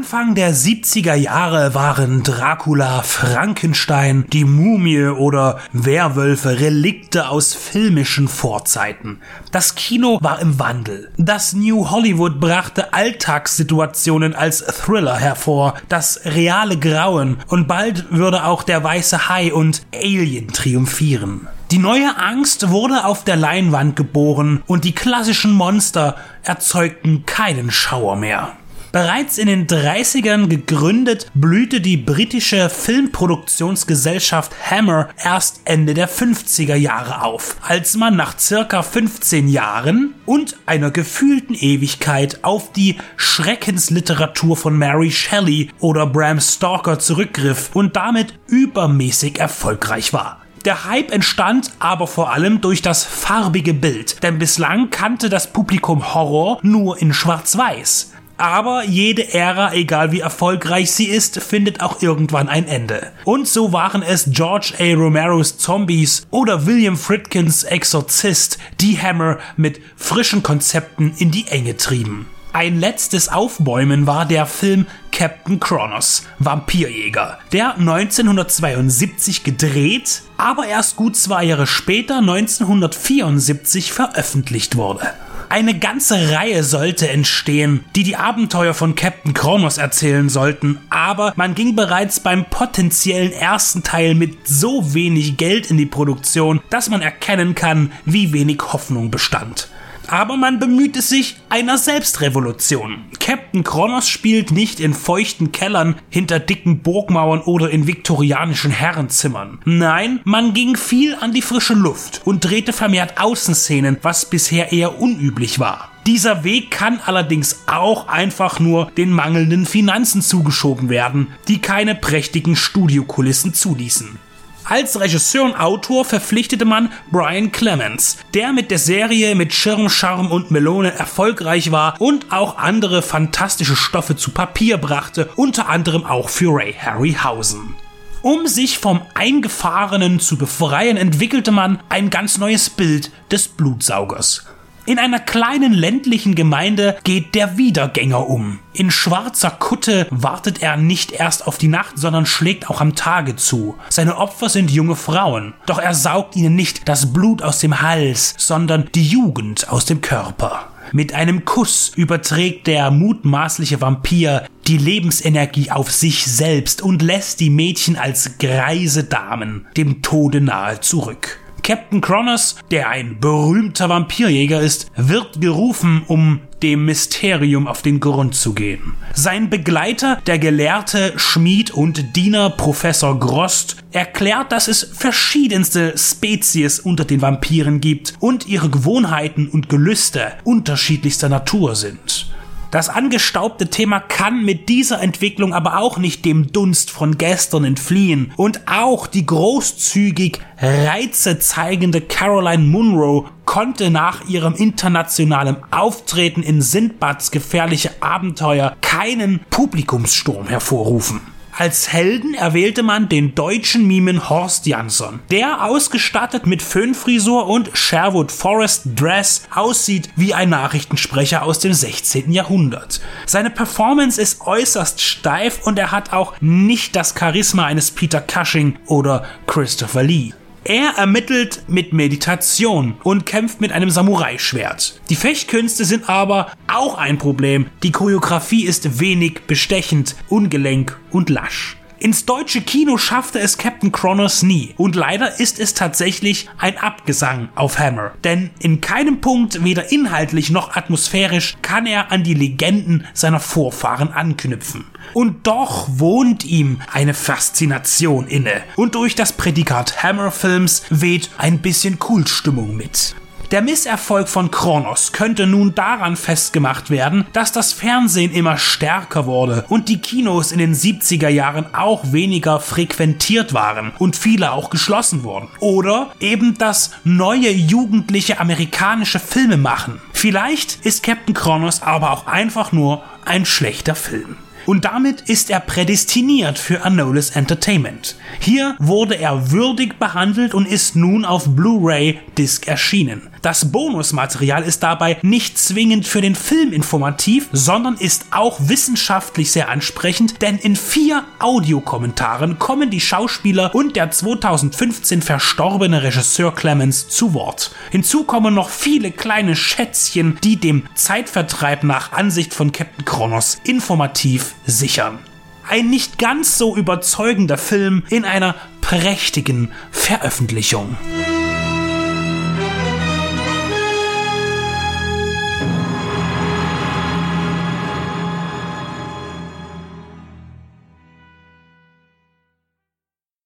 Anfang der 70er Jahre waren Dracula, Frankenstein, die Mumie oder Werwölfe Relikte aus filmischen Vorzeiten. Das Kino war im Wandel. Das New Hollywood brachte Alltagssituationen als Thriller hervor, das reale Grauen und bald würde auch der weiße Hai und Alien triumphieren. Die neue Angst wurde auf der Leinwand geboren und die klassischen Monster erzeugten keinen Schauer mehr. Bereits in den 30ern gegründet, blühte die britische Filmproduktionsgesellschaft Hammer erst Ende der 50er Jahre auf, als man nach circa 15 Jahren und einer gefühlten Ewigkeit auf die Schreckensliteratur von Mary Shelley oder Bram Stoker zurückgriff und damit übermäßig erfolgreich war. Der Hype entstand aber vor allem durch das farbige Bild, denn bislang kannte das Publikum Horror nur in Schwarz-Weiß. Aber jede Ära, egal wie erfolgreich sie ist, findet auch irgendwann ein Ende. Und so waren es George A. Romeros Zombies oder William Fritkins Exorzist, die Hammer mit frischen Konzepten in die Enge trieben. Ein letztes Aufbäumen war der Film Captain Kronos, Vampirjäger, der 1972 gedreht, aber erst gut zwei Jahre später, 1974, veröffentlicht wurde. Eine ganze Reihe sollte entstehen, die die Abenteuer von Captain Kronos erzählen sollten, aber man ging bereits beim potenziellen ersten Teil mit so wenig Geld in die Produktion, dass man erkennen kann, wie wenig Hoffnung bestand aber man bemühte sich einer Selbstrevolution. Captain Kronos spielt nicht in feuchten Kellern, hinter dicken Burgmauern oder in viktorianischen Herrenzimmern. Nein, man ging viel an die frische Luft und drehte vermehrt Außenszenen, was bisher eher unüblich war. Dieser Weg kann allerdings auch einfach nur den mangelnden Finanzen zugeschoben werden, die keine prächtigen Studiokulissen zuließen. Als Regisseur und Autor verpflichtete man Brian Clemens, der mit der Serie mit Schirm, Charme und Melone erfolgreich war und auch andere fantastische Stoffe zu Papier brachte, unter anderem auch für Ray Harryhausen. Um sich vom Eingefahrenen zu befreien, entwickelte man ein ganz neues Bild des Blutsaugers. In einer kleinen ländlichen Gemeinde geht der Wiedergänger um. In schwarzer Kutte wartet er nicht erst auf die Nacht, sondern schlägt auch am Tage zu. Seine Opfer sind junge Frauen, doch er saugt ihnen nicht das Blut aus dem Hals, sondern die Jugend aus dem Körper. Mit einem Kuss überträgt der mutmaßliche Vampir die Lebensenergie auf sich selbst und lässt die Mädchen als greise Damen dem Tode nahe zurück. Captain Kronos, der ein berühmter Vampirjäger ist, wird gerufen, um dem Mysterium auf den Grund zu gehen. Sein Begleiter, der gelehrte Schmied und Diener Professor Grost, erklärt, dass es verschiedenste Spezies unter den Vampiren gibt und ihre Gewohnheiten und Gelüste unterschiedlichster Natur sind. Das angestaubte Thema kann mit dieser Entwicklung aber auch nicht dem Dunst von gestern entfliehen. Und auch die großzügig Reize zeigende Caroline Munro konnte nach ihrem internationalen Auftreten in Sindbads gefährliche Abenteuer keinen Publikumssturm hervorrufen. Als Helden erwählte man den deutschen Mimen Horst Jansson, der ausgestattet mit Föhnfrisur und Sherwood Forest Dress aussieht wie ein Nachrichtensprecher aus dem 16. Jahrhundert. Seine Performance ist äußerst steif und er hat auch nicht das Charisma eines Peter Cushing oder Christopher Lee. Er ermittelt mit Meditation und kämpft mit einem Samurai-Schwert. Die Fechtkünste sind aber auch ein Problem. Die Choreografie ist wenig bestechend, ungelenk und lasch. Ins deutsche Kino schaffte es Captain Kronos nie und leider ist es tatsächlich ein Abgesang auf Hammer. Denn in keinem Punkt, weder inhaltlich noch atmosphärisch, kann er an die Legenden seiner Vorfahren anknüpfen. Und doch wohnt ihm eine Faszination inne und durch das Prädikat Hammer Films weht ein bisschen Kultstimmung mit. Der Misserfolg von Kronos könnte nun daran festgemacht werden, dass das Fernsehen immer stärker wurde und die Kinos in den 70er Jahren auch weniger frequentiert waren und viele auch geschlossen wurden. Oder eben das neue jugendliche amerikanische Filme machen. Vielleicht ist Captain Kronos aber auch einfach nur ein schlechter Film. Und damit ist er prädestiniert für Anolis Entertainment. Hier wurde er würdig behandelt und ist nun auf Blu-ray Disc erschienen. Das Bonusmaterial ist dabei nicht zwingend für den Film informativ, sondern ist auch wissenschaftlich sehr ansprechend, denn in vier Audiokommentaren kommen die Schauspieler und der 2015 verstorbene Regisseur Clemens zu Wort. Hinzu kommen noch viele kleine Schätzchen, die dem Zeitvertreib nach Ansicht von Captain Kronos informativ sichern. Ein nicht ganz so überzeugender Film in einer prächtigen Veröffentlichung.